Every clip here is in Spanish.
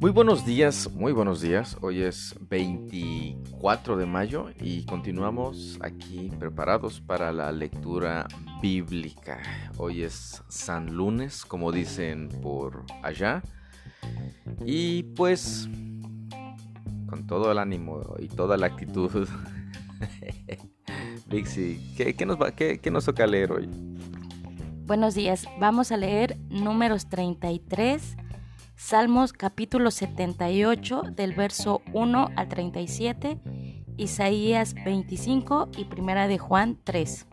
Muy buenos días, muy buenos días. Hoy es 24 de mayo y continuamos aquí preparados para la lectura bíblica. Hoy es San Lunes, como dicen por allá. Y pues, con todo el ánimo y toda la actitud. Dixie, ¿qué, nos ¿qué nos toca leer hoy? Buenos días, vamos a leer números 33 Salmos capítulo 78 del verso 1 al 37, Isaías 25 y Primera de Juan 3.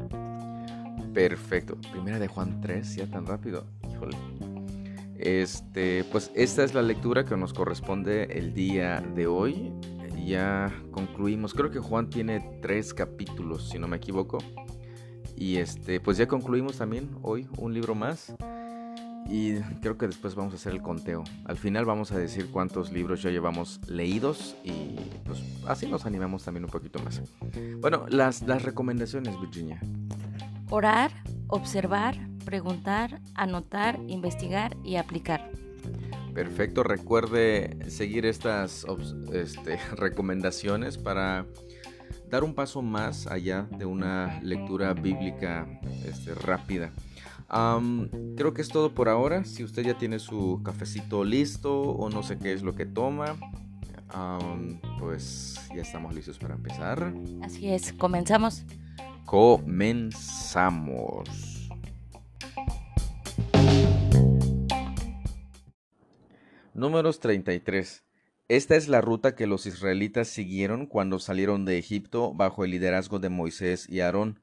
Perfecto. Primera de Juan 3, ya tan rápido. Híjole. Este, pues esta es la lectura que nos corresponde el día de hoy. Ya concluimos. Creo que Juan tiene tres capítulos, si no me equivoco. Y este, pues ya concluimos también hoy un libro más. Y creo que después vamos a hacer el conteo. Al final vamos a decir cuántos libros ya llevamos leídos y pues así nos animamos también un poquito más. Bueno, las, las recomendaciones, Virginia. Orar, observar, preguntar, anotar, investigar y aplicar. Perfecto, recuerde seguir estas este, recomendaciones para dar un paso más allá de una lectura bíblica este, rápida creo que es todo por ahora. Si usted ya tiene su cafecito listo o no sé qué es lo que toma, pues ya estamos listos para empezar. Así es, comenzamos. Comenzamos. Números 33. Esta es la ruta que los israelitas siguieron cuando salieron de Egipto bajo el liderazgo de Moisés y Aarón.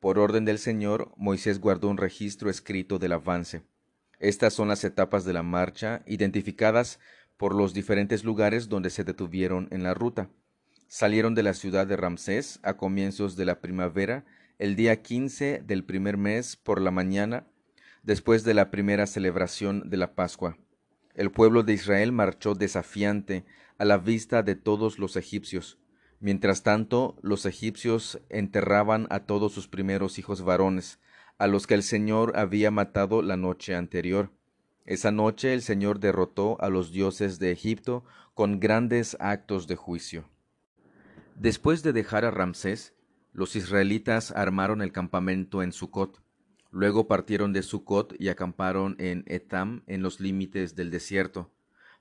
Por orden del Señor, Moisés guardó un registro escrito del avance. Estas son las etapas de la marcha, identificadas por los diferentes lugares donde se detuvieron en la ruta. Salieron de la ciudad de Ramsés a comienzos de la primavera, el día 15 del primer mes por la mañana, después de la primera celebración de la Pascua. El pueblo de Israel marchó desafiante a la vista de todos los egipcios. Mientras tanto, los egipcios enterraban a todos sus primeros hijos varones, a los que el Señor había matado la noche anterior. Esa noche el Señor derrotó a los dioses de Egipto con grandes actos de juicio. Después de dejar a Ramsés, los israelitas armaron el campamento en Sucot. Luego partieron de Sucot y acamparon en Etam en los límites del desierto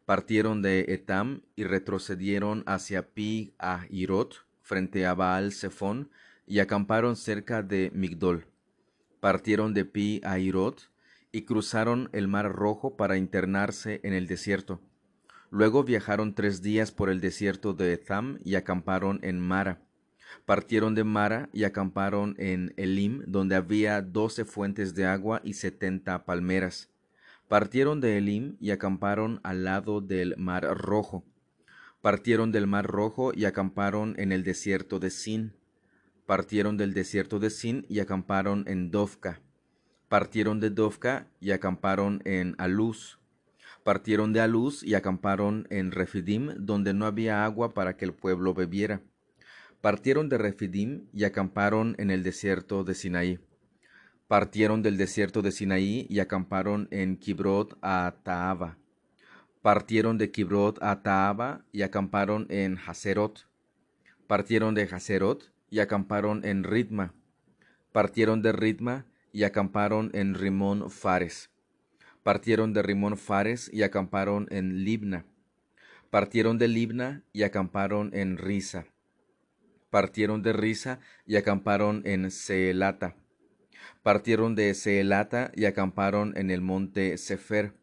partieron de Etam y retrocedieron hacia Pi a Irot, frente a Baal Zephon, y acamparon cerca de Migdol. Partieron de Pi a Irot y cruzaron el mar rojo para internarse en el desierto. Luego viajaron tres días por el desierto de Etam y acamparon en Mara. Partieron de Mara y acamparon en Elim, donde había doce fuentes de agua y setenta palmeras Partieron de Elim y acamparon al lado del mar rojo. Partieron del mar rojo y acamparon en el desierto de Sin. Partieron del desierto de Sin y acamparon en Dovka. Partieron de Dovka y acamparon en Aluz. Partieron de Aluz y acamparon en Refidim, donde no había agua para que el pueblo bebiera. Partieron de Refidim y acamparon en el desierto de Sinaí partieron del desierto de Sinaí y acamparon en Kibrot a Taaba. Partieron de Kibrot a Taaba y acamparon en Haserot. Partieron de Haserot y acamparon en Ritma. Partieron de Ritma y acamparon en Rimón Fares. Partieron de Rimón Fares y acamparon en Libna. Partieron de Libna y acamparon en Risa. Partieron de Risa y acamparon en Seelata Partieron de Seelata y acamparon en el monte Sefer.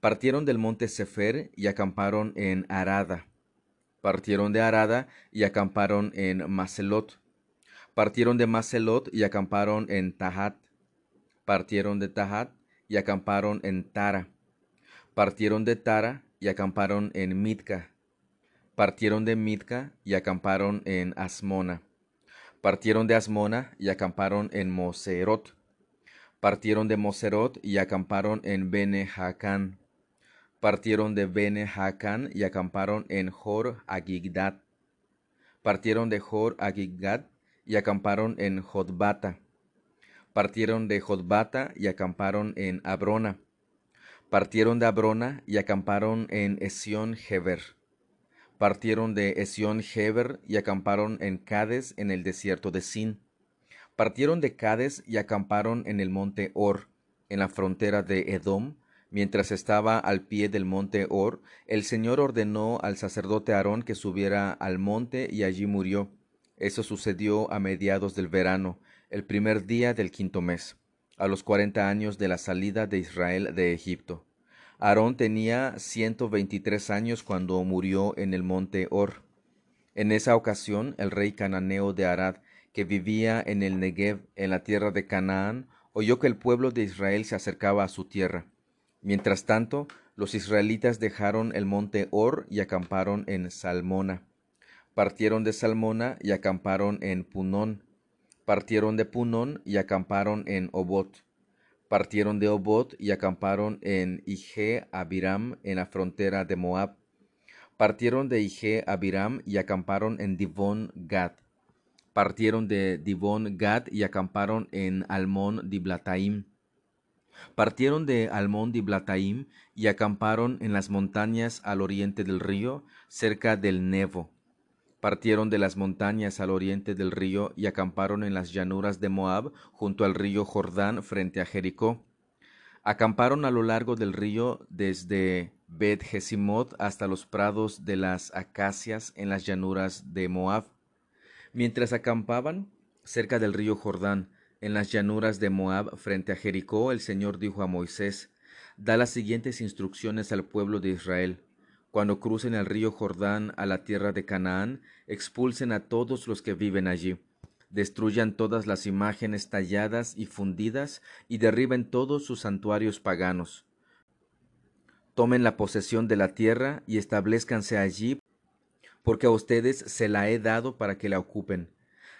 Partieron del monte Sefer y acamparon en Arada. Partieron de Arada y acamparon en Macelot. Partieron de Macelot y acamparon en Tahat. Partieron de Tahat y acamparon en Tara. Partieron de Tara y acamparon en Mitka. Partieron de Mitka y acamparon en Asmona Partieron de Asmona y acamparon en Moserot. Partieron de Moserot y acamparon en Bene. Partieron de Bene y acamparon en Jor Agigdad. Partieron de Jor Agigdad y acamparon en Jotbata. Partieron de Jotbata y acamparon en Abrona. Partieron de Abrona y acamparon en Esión. Partieron de Esión Geber y acamparon en Cades en el desierto de Sin. Partieron de Cades y acamparon en el monte Or, en la frontera de Edom, Mientras estaba al pie del monte Or, el Señor ordenó al sacerdote Aarón que subiera al monte y allí murió. Eso sucedió a mediados del verano, el primer día del quinto mes, a los cuarenta años de la salida de Israel de Egipto. Aarón tenía ciento veintitrés años cuando murió en el monte Or. En esa ocasión, el rey cananeo de Arad, que vivía en el Negev, en la tierra de Canaán, oyó que el pueblo de Israel se acercaba a su tierra Mientras tanto, los israelitas dejaron el monte Or y acamparon en Salmona. Partieron de Salmona y acamparon en Punón. Partieron de Punón y acamparon en Obot. Partieron de Obot y acamparon en Ije Abiram en la frontera de Moab. Partieron de Ije Abiram y acamparon en Divón Gad. Partieron de Divón Gad y acamparon en Almón Diblataim Partieron de Almón Blataim y acamparon en las montañas al oriente del río, cerca del Nevo. Partieron de las montañas al oriente del río y acamparon en las llanuras de Moab, junto al río Jordán, frente a Jericó. Acamparon a lo largo del río desde Bet hasta los prados de las acacias en las llanuras de Moab. Mientras acampaban cerca del río Jordán, en las llanuras de Moab, frente a Jericó, el Señor dijo a Moisés, Da las siguientes instrucciones al pueblo de Israel. Cuando crucen el río Jordán a la tierra de Canaán, expulsen a todos los que viven allí. Destruyan todas las imágenes talladas y fundidas y derriben todos sus santuarios paganos. Tomen la posesión de la tierra y establezcanse allí, porque a ustedes se la he dado para que la ocupen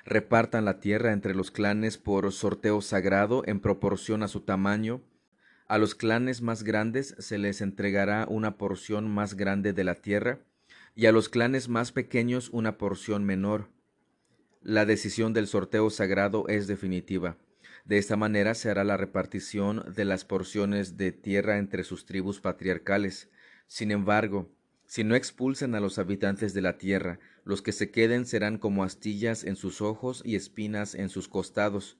repartan la tierra entre los clanes por sorteo sagrado en proporción a su tamaño. A los clanes más grandes se les entregará una porción más grande de la tierra, y a los clanes más pequeños una porción menor. La decisión del sorteo sagrado es definitiva. De esta manera se hará la repartición de las porciones de tierra entre sus tribus patriarcales. Sin embargo, si no expulsan a los habitantes de la tierra, los que se queden serán como astillas en sus ojos y espinas en sus costados.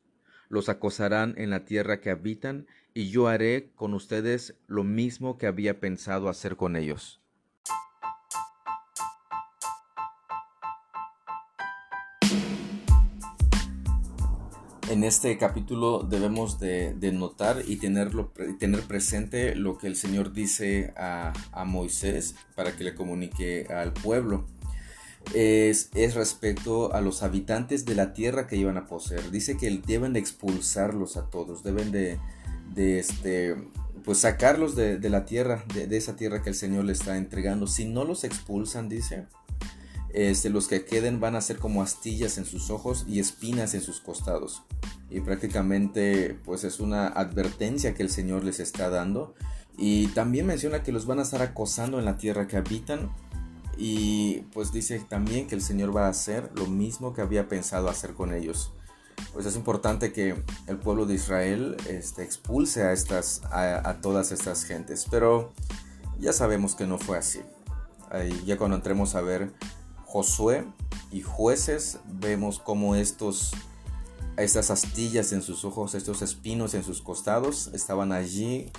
Los acosarán en la tierra que habitan, y yo haré con ustedes lo mismo que había pensado hacer con ellos. En este capítulo debemos de, notar y tenerlo, tener presente lo que el Señor dice a, a Moisés para que le comunique al pueblo es, respecto a los habitantes de la tierra que iban a poseer. Dice que deben de expulsarlos a todos, deben de, este, pues sacarlos de, la tierra, de, esa tierra que el Señor le está entregando. Si no los expulsan, dice, este, los que queden van a ser como astillas en sus ojos y espinas en sus costados. Y prácticamente pues es una advertencia que el Señor les está dando. Y también menciona que los van a estar acosando en la tierra que habitan y pues dice también que el Señor va a hacer lo mismo que había pensado hacer con ellos. Pues es importante que el pueblo de Israel este, expulse a, estas, a, todas estas gentes. Pero ya sabemos que no fue así. ya cuando entremos a ver Josué y jueces, vemos cómo estos, estas astillas en sus ojos, estos espinos en sus costados, estaban allí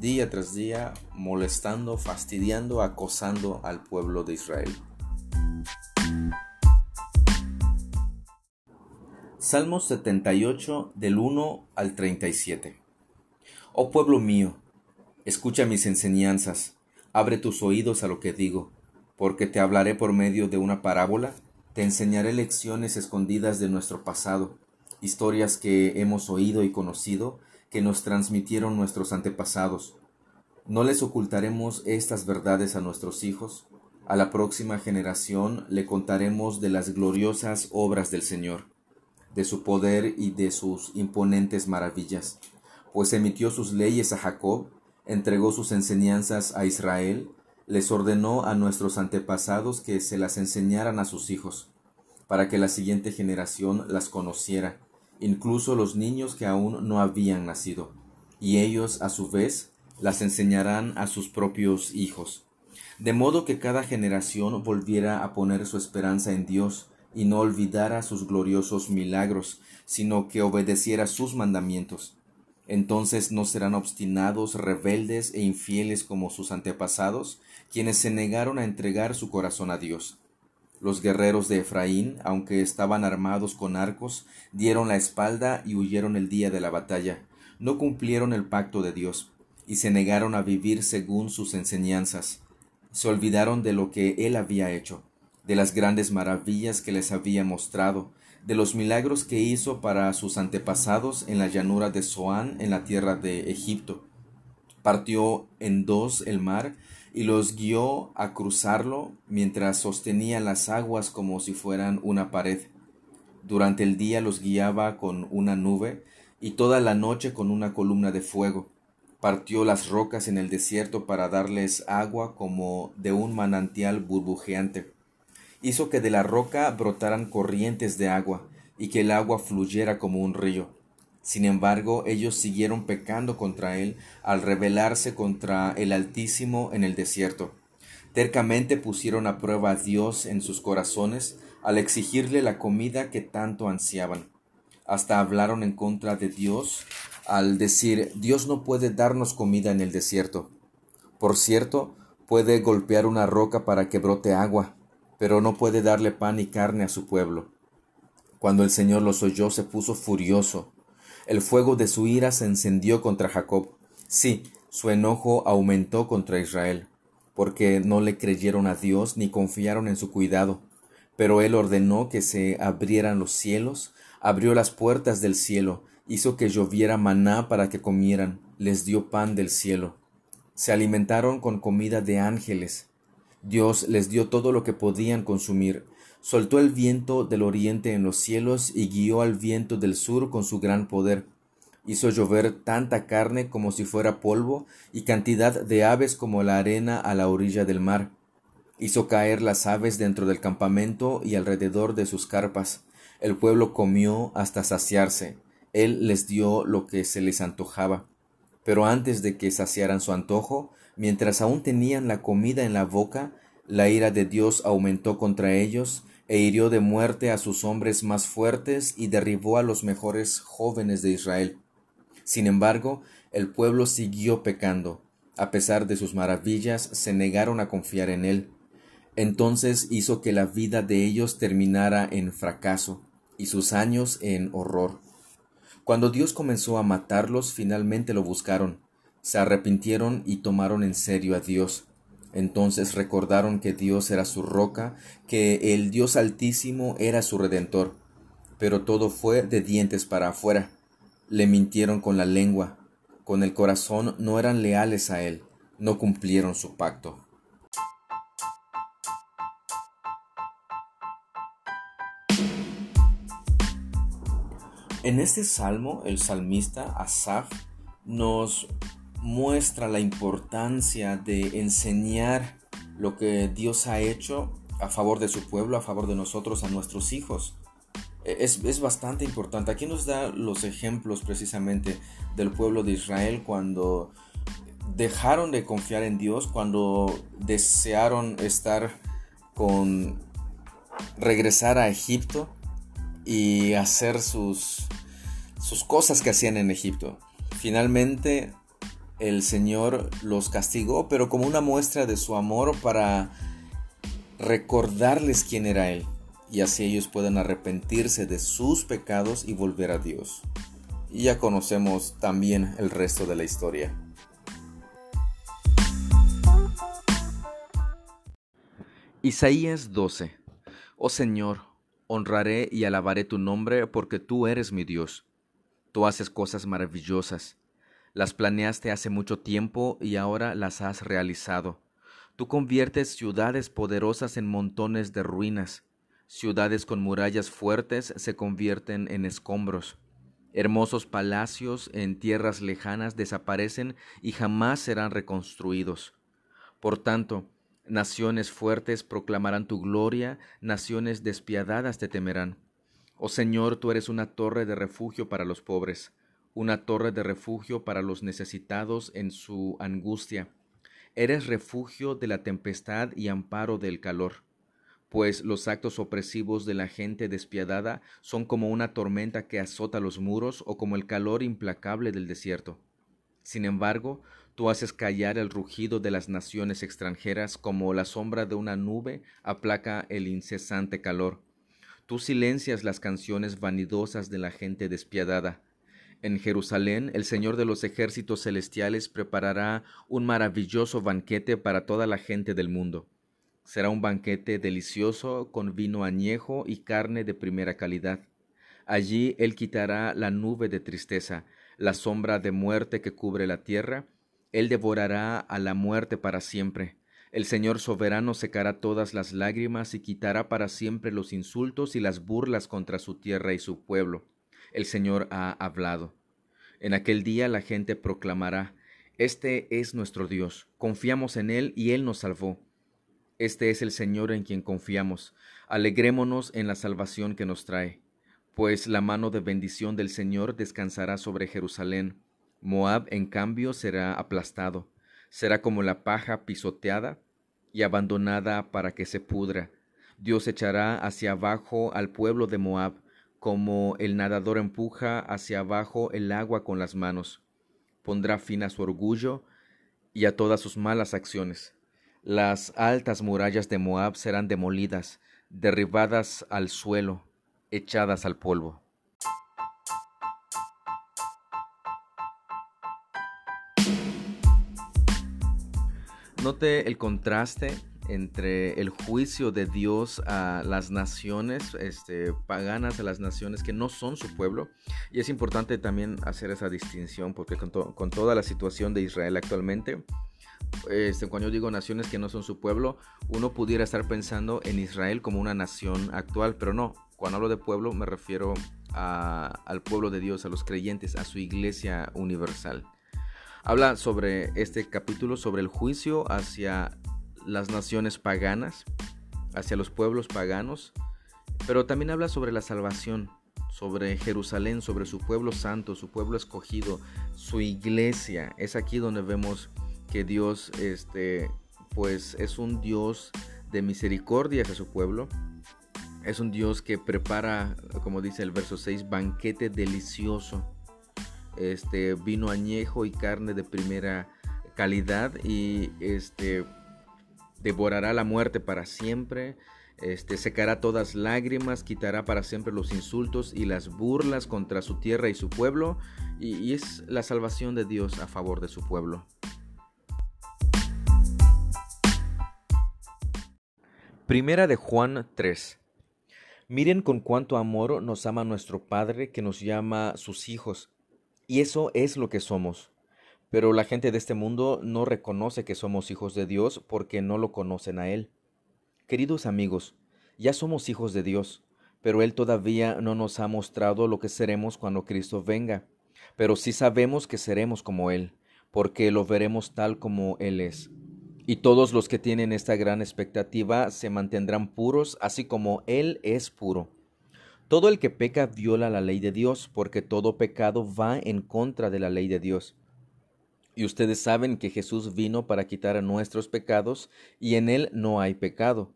día tras día molestando, fastidiando, acosando al pueblo de Israel. Salmos 78 del 1 al 37. Oh pueblo mío, escucha mis enseñanzas, abre tus oídos a lo que digo, porque te hablaré por medio de una parábola, te enseñaré lecciones escondidas de nuestro pasado, historias que hemos oído y conocido, que nos transmitieron nuestros antepasados. No les ocultaremos estas verdades a nuestros hijos. A la próxima generación le contaremos de las gloriosas obras del Señor, de su poder y de sus imponentes maravillas, pues emitió sus leyes a Jacob, entregó sus enseñanzas a Israel, les ordenó a nuestros antepasados que se las enseñaran a sus hijos, para que la siguiente generación las conociera incluso los niños que aún no habían nacido, y ellos, a su vez, las enseñarán a sus propios hijos, de modo que cada generación volviera a poner su esperanza en Dios, y no olvidara sus gloriosos milagros, sino que obedeciera sus mandamientos. Entonces no serán obstinados, rebeldes e infieles como sus antepasados, quienes se negaron a entregar su corazón a Dios. Los guerreros de Efraín, aunque estaban armados con arcos, dieron la espalda y huyeron el día de la batalla. No cumplieron el pacto de Dios, y se negaron a vivir según sus enseñanzas. Se olvidaron de lo que Él había hecho de las grandes maravillas que les había mostrado, de los milagros que hizo para sus antepasados en la llanura de Zoán en la tierra de Egipto. Partió en dos el mar y los guió a cruzarlo mientras sostenía las aguas como si fueran una pared. Durante el día los guiaba con una nube y toda la noche con una columna de fuego. Partió las rocas en el desierto para darles agua como de un manantial burbujeante hizo que de la roca brotaran corrientes de agua, y que el agua fluyera como un río. Sin embargo, ellos siguieron pecando contra él al rebelarse contra el Altísimo en el desierto. Tercamente pusieron a prueba a Dios en sus corazones al exigirle la comida que tanto ansiaban. Hasta hablaron en contra de Dios al decir Dios no puede darnos comida en el desierto. Por cierto, puede golpear una roca para que brote agua, pero no puede darle pan y carne a su pueblo. Cuando el Señor los oyó, se puso furioso. El fuego de su ira se encendió contra Jacob. Sí, su enojo aumentó contra Israel, porque no le creyeron a Dios ni confiaron en su cuidado. Pero él ordenó que se abrieran los cielos, abrió las puertas del cielo, hizo que lloviera maná para que comieran, les dio pan del cielo. Se alimentaron con comida de ángeles, Dios les dio todo lo que podían consumir, soltó el viento del oriente en los cielos y guió al viento del sur con su gran poder. Hizo llover tanta carne como si fuera polvo y cantidad de aves como la arena a la orilla del mar. Hizo caer las aves dentro del campamento y alrededor de sus carpas. El pueblo comió hasta saciarse. Él les dio lo que se les antojaba. Pero antes de que saciaran su antojo, Mientras aún tenían la comida en la boca, la ira de Dios aumentó contra ellos, e hirió de muerte a sus hombres más fuertes y derribó a los mejores jóvenes de Israel. Sin embargo, el pueblo siguió pecando. A pesar de sus maravillas, se negaron a confiar en él. Entonces hizo que la vida de ellos terminara en fracaso y sus años en horror. Cuando Dios comenzó a matarlos, finalmente lo buscaron, se arrepintieron y tomaron en serio a Dios. Entonces recordaron que Dios era su roca, que el Dios altísimo era su redentor. Pero todo fue de dientes para afuera. Le mintieron con la lengua, con el corazón no eran leales a él, no cumplieron su pacto. En este salmo, el salmista Asaf nos muestra la importancia de enseñar lo que Dios ha hecho a favor de su pueblo, a favor de nosotros, a nuestros hijos. E, es, bastante importante. Aquí nos da los ejemplos precisamente del pueblo de Israel cuando dejaron de confiar en Dios, cuando desearon estar con regresar a Egipto y hacer sus, sus cosas que hacían en Egipto. Finalmente el Señor los castigó, pero como una muestra de su amor para recordarles quién era Él, y así ellos puedan arrepentirse de sus pecados y volver a Dios. Y ya conocemos también el resto de la historia. Isaías 12 Oh Señor, honraré y alabaré tu nombre porque tú eres mi Dios. Tú haces cosas maravillosas las planeaste hace mucho tiempo y ahora las has realizado. Tú conviertes ciudades poderosas en montones de ruinas. Ciudades con murallas fuertes se convierten en escombros. Hermosos palacios en tierras lejanas desaparecen y jamás serán reconstruidos. Por tanto, naciones fuertes proclamarán tu gloria, naciones despiadadas te temerán. Oh Señor, tú eres una torre de refugio para los pobres, una torre de refugio para los necesitados en su angustia. Eres refugio de la tempestad y amparo del calor pues los actos opresivos de la gente despiadada son como una tormenta que azota los muros o como el calor implacable del desierto. Sin embargo, tú haces callar el rugido de las naciones extranjeras como la sombra de una nube aplaca el incesante calor. Tú silencias las canciones vanidosas de la gente despiadada. En Jerusalén el Señor de los ejércitos celestiales preparará un maravilloso banquete para toda la gente del mundo. Será un banquete delicioso con vino añejo y carne de primera calidad. Allí Él quitará la nube de tristeza, la sombra de muerte que cubre la tierra. Él devorará a la muerte para siempre. El Señor soberano secará todas las lágrimas y quitará para siempre los insultos y las burlas contra su tierra y su pueblo. El Señor ha hablado. En aquel día la gente proclamará, Este es nuestro Dios, confiamos en Él y Él nos salvó. Este es el Señor en quien confiamos. Alegrémonos en la salvación que nos trae. Pues la mano de bendición del Señor descansará sobre Jerusalén. Moab, en cambio, será aplastado. Será como la paja pisoteada y abandonada para que se pudra. Dios echará hacia abajo al pueblo de Moab, como el nadador empuja hacia abajo el agua con las manos. Pondrá fin a su orgullo y a todas sus malas acciones las altas murallas de Moab serán demolidas, derribadas al suelo, echadas al polvo. Note el contraste entre el juicio de Dios a las naciones este, paganas, a las naciones que no son su pueblo. Y es importante también hacer esa distinción porque con, toda la situación de Israel actualmente, este, cuando yo digo naciones que no son su pueblo, uno pudiera estar pensando en Israel como una nación actual, pero no. Cuando hablo de pueblo me refiero al pueblo de Dios, a los creyentes, a su iglesia universal. Habla sobre este capítulo, sobre el juicio hacia las naciones paganas, hacia los pueblos paganos, pero también habla sobre la salvación, sobre Jerusalén, sobre su pueblo santo, su pueblo escogido, su iglesia. Es aquí donde vemos que Dios este pues es un Dios de misericordia hacia su pueblo. Es un Dios que prepara, como dice el verso 6, banquete delicioso. Este vino añejo y carne de primera calidad y este devorará la muerte para siempre. Este, secará todas lágrimas, quitará para siempre los insultos y las burlas contra su tierra y su pueblo, y es la salvación de Dios a favor de su pueblo. Primera de Juan 3. Miren con cuánto amor nos ama nuestro Padre que nos llama sus hijos. Y eso es lo que somos. Pero la gente de este mundo no reconoce que somos hijos de Dios porque no lo conocen a Él. Queridos amigos, ya somos hijos de Dios, pero Él todavía no nos ha mostrado lo que seremos cuando Cristo venga. Pero sí sabemos que seremos como Él, porque lo veremos tal como Él es. Y todos los que tienen esta gran expectativa se mantendrán puros, así como Él es puro. Todo el que peca viola la ley de Dios, porque todo pecado va en contra de la ley de Dios. Y ustedes saben que Jesús vino para quitar nuestros pecados, y en Él no hay pecado.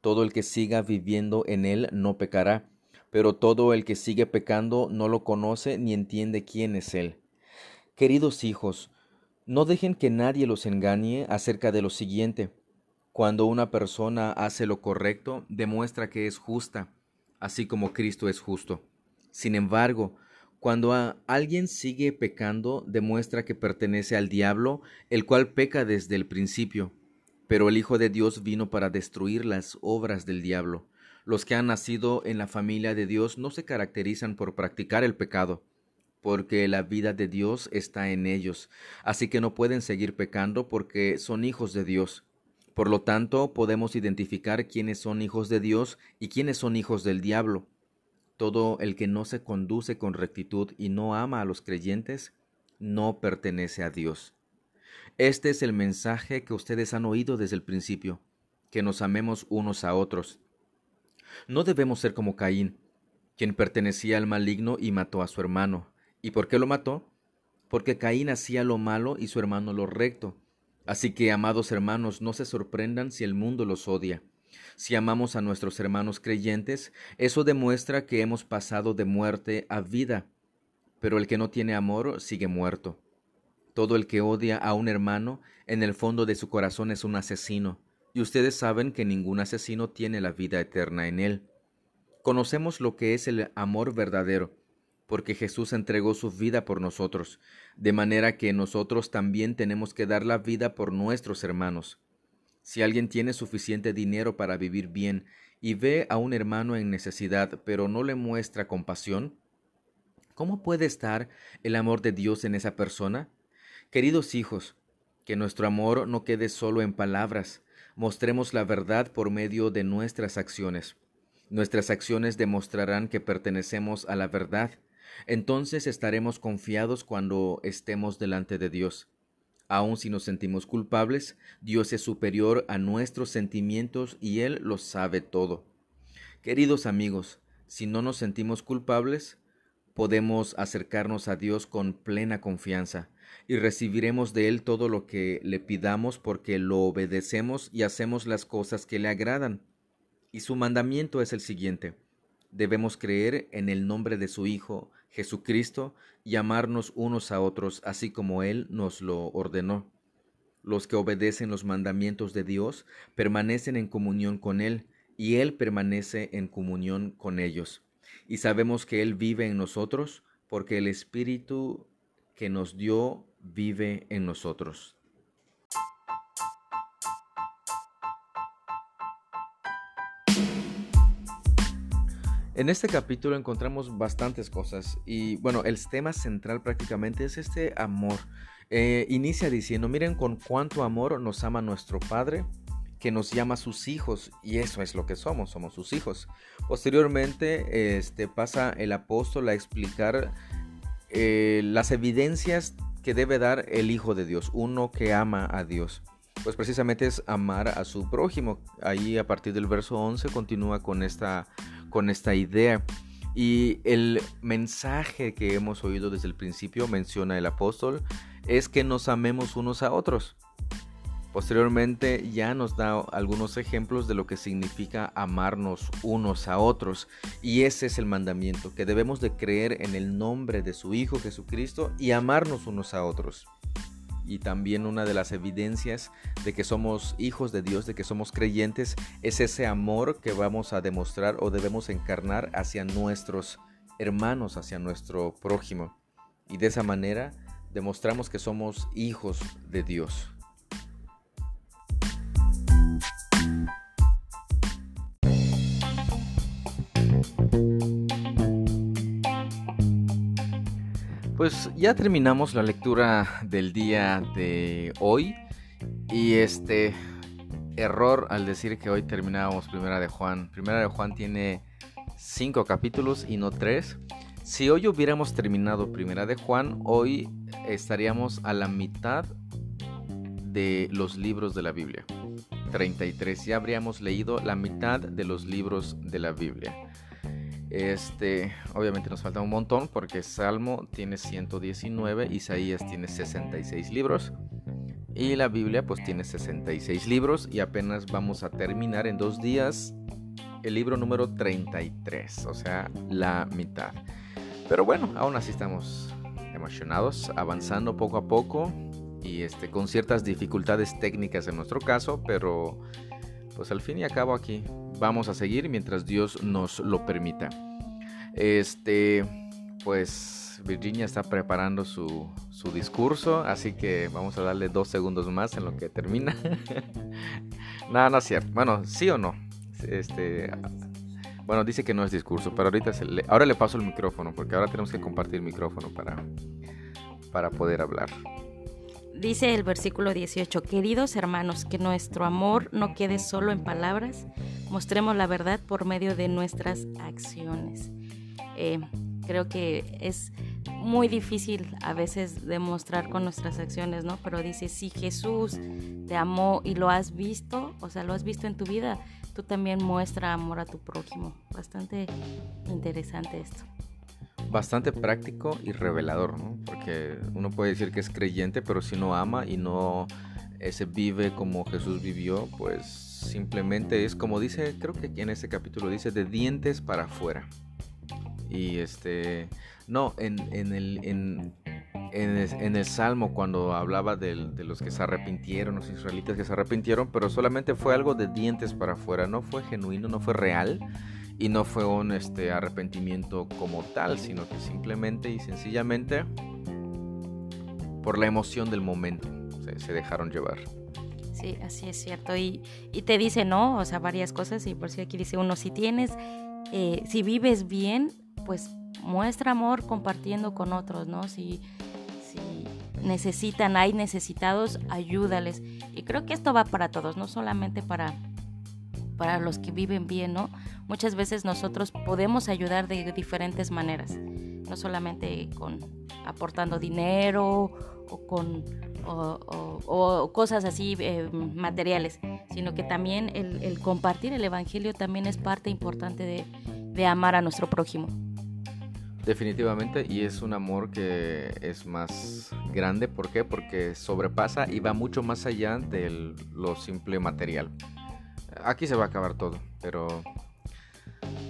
Todo el que siga viviendo en Él no pecará, pero todo el que sigue pecando no lo conoce ni entiende quién es Él. Queridos hijos, no dejen que nadie los engañe acerca de lo siguiente. Cuando una persona hace lo correcto, demuestra que es justa, así como Cristo es justo. Sin embargo, cuando alguien sigue pecando, demuestra que pertenece al diablo, el cual peca desde el principio. Pero el Hijo de Dios vino para destruir las obras del diablo. Los que han nacido en la familia de Dios no se caracterizan por practicar el pecado, porque la vida de Dios está en ellos, así que no pueden seguir pecando porque son hijos de Dios. Por lo tanto, podemos identificar quiénes son hijos de Dios y quiénes son hijos del diablo. Todo el que no se conduce con rectitud y no ama a los creyentes, no pertenece a Dios. Este es el mensaje que ustedes han oído desde el principio, que nos amemos unos a otros. No debemos ser como Caín, quien pertenecía al maligno y mató a su hermano. ¿Y por qué lo mató? Porque Caín hacía lo malo y su hermano lo recto. Así que, amados hermanos, no se sorprendan si el mundo los odia. Si amamos a nuestros hermanos creyentes, eso demuestra que hemos pasado de muerte a vida. Pero el que no tiene amor sigue muerto. Todo el que odia a un hermano, en el fondo de su corazón es un asesino, y ustedes saben que ningún asesino tiene la vida eterna en él. Conocemos lo que es el amor verdadero, porque Jesús entregó su vida por nosotros, de manera que nosotros también tenemos que dar la vida por nuestros hermanos. Si alguien tiene suficiente dinero para vivir bien y ve a un hermano en necesidad, pero no le muestra compasión, ¿cómo puede estar el amor de Dios en esa persona? Queridos hijos, que nuestro amor no quede solo en palabras, mostremos la verdad por medio de nuestras acciones. Nuestras acciones demostrarán que pertenecemos a la verdad. Entonces estaremos confiados cuando estemos delante de Dios. Aun si nos sentimos culpables, Dios es superior a nuestros sentimientos y Él lo sabe todo. Queridos amigos, si no nos sentimos culpables, podemos acercarnos a Dios con plena confianza y recibiremos de Él todo lo que le pidamos porque lo obedecemos y hacemos las cosas que le agradan. Y su mandamiento es el siguiente. Debemos creer en el nombre de su Hijo, Jesucristo, y amarnos unos a otros, así como Él nos lo ordenó. Los que obedecen los mandamientos de Dios permanecen en comunión con Él, y Él permanece en comunión con ellos. Y sabemos que Él vive en nosotros, porque el Espíritu que nos dio vive en nosotros. En este capítulo encontramos bastantes cosas y bueno, el tema central prácticamente es este amor. Eh, inicia diciendo, miren con cuánto amor nos ama nuestro Padre, que nos llama sus hijos y eso es lo que somos, somos sus hijos. Posteriormente este, pasa el apóstol a explicar eh, las evidencias que debe dar el Hijo de Dios, uno que ama a Dios. Pues precisamente es amar a su prójimo. Ahí a partir del verso 11 continúa con esta con esta idea. Y el mensaje que hemos oído desde el principio, menciona el apóstol, es que nos amemos unos a otros. Posteriormente ya nos da algunos ejemplos de lo que significa amarnos unos a otros. Y ese es el mandamiento, que debemos de creer en el nombre de su Hijo Jesucristo y amarnos unos a otros y también una de las evidencias de que somos hijos de Dios, de que somos creyentes, es ese amor que vamos a demostrar o debemos encarnar hacia nuestros hermanos, hacia nuestro prójimo. Y de esa manera demostramos que somos hijos de Dios. Pues ya terminamos la lectura del día de hoy y este error al decir que hoy terminábamos Primera de Juan. Primera de Juan tiene cinco capítulos y no tres. Si hoy hubiéramos terminado Primera de Juan, hoy estaríamos a la mitad de los libros de la Biblia. 33. Ya habríamos leído la mitad de los libros de la Biblia. Este, obviamente nos falta un montón porque Salmo tiene 119, Isaías tiene 66 libros y la Biblia pues tiene 66 libros y apenas vamos a terminar en dos días el libro número 33, o sea, la mitad. Pero bueno, aún así estamos emocionados, avanzando poco a poco y este, con ciertas dificultades técnicas en nuestro caso, pero pues al fin y al cabo aquí vamos a seguir mientras Dios nos lo permita. Este, pues Virginia está preparando su, su discurso, así que vamos a darle dos segundos más en lo que termina. Nada, no es cierto. Bueno, sí o no. Este, bueno, dice que no es discurso, pero ahorita le, ahora le paso el micrófono, porque ahora tenemos que compartir micrófono para, para poder hablar. Dice el versículo 18, queridos hermanos, que nuestro amor no quede solo en palabras, mostremos la verdad por medio de nuestras acciones. Eh, creo que es muy difícil a veces demostrar con nuestras acciones, ¿no? Pero dice, si Jesús te amó y lo has visto, o sea, lo has visto en tu vida, tú también muestra amor a tu prójimo. Bastante interesante esto. Bastante práctico y revelador, ¿no? Porque uno puede decir que es creyente, pero si no ama y no se vive como Jesús vivió, pues simplemente es como dice, creo que en este capítulo dice, de dientes para afuera. Y este, no, en, en el, en, en el, Salmo cuando hablaba de, los que se arrepintieron, los israelitas que se arrepintieron, pero solamente fue algo de dientes para afuera, no fue genuino, no fue real y no fue un este, arrepentimiento como tal, sino que simplemente y sencillamente por la emoción del momento se, dejaron llevar. Sí, así es cierto. Y, te dice, ¿no? O sea, varias cosas. Y por si aquí dice uno, si tienes, eh, si vives bien, pues muestra amor compartiendo con otros, ¿no? Si, si necesitan, hay necesitados, ayúdales. Y creo que esto va para todos, no solamente para, para los que viven bien, ¿no? Muchas veces nosotros podemos ayudar de diferentes maneras, no solamente con aportando dinero o con o, cosas así eh, materiales, sino que también el, compartir el Evangelio también es parte importante de, de amar a nuestro prójimo. Definitivamente, y es un amor que es más grande, ¿por qué? Porque sobrepasa y va mucho más allá de lo simple material. Aquí se va a acabar todo, pero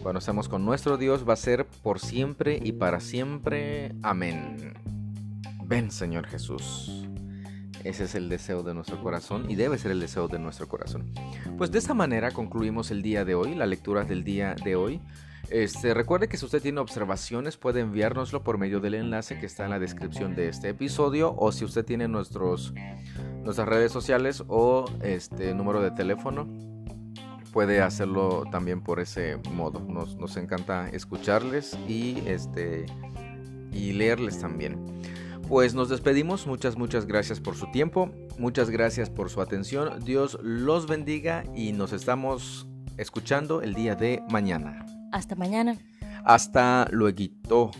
cuando estamos con nuestro Dios va a ser por siempre y para siempre. Amén. Ven Señor Jesús. Ese es el deseo de nuestro corazón y debe ser el deseo de nuestro corazón. Pues de esta manera concluimos el día de hoy, la lectura del día de hoy. Este, recuerde que si usted tiene observaciones puede enviárnoslo por medio del enlace que está en la descripción de este episodio o si usted tiene nuestros, nuestras redes sociales o este número de teléfono puede hacerlo también por ese modo. Nos, nos encanta escucharles y, este, y leerles también. Pues nos despedimos, muchas, muchas gracias por su tiempo, muchas gracias por su atención, Dios los bendiga y nos estamos escuchando el día de mañana. Hasta mañana. Hasta luego.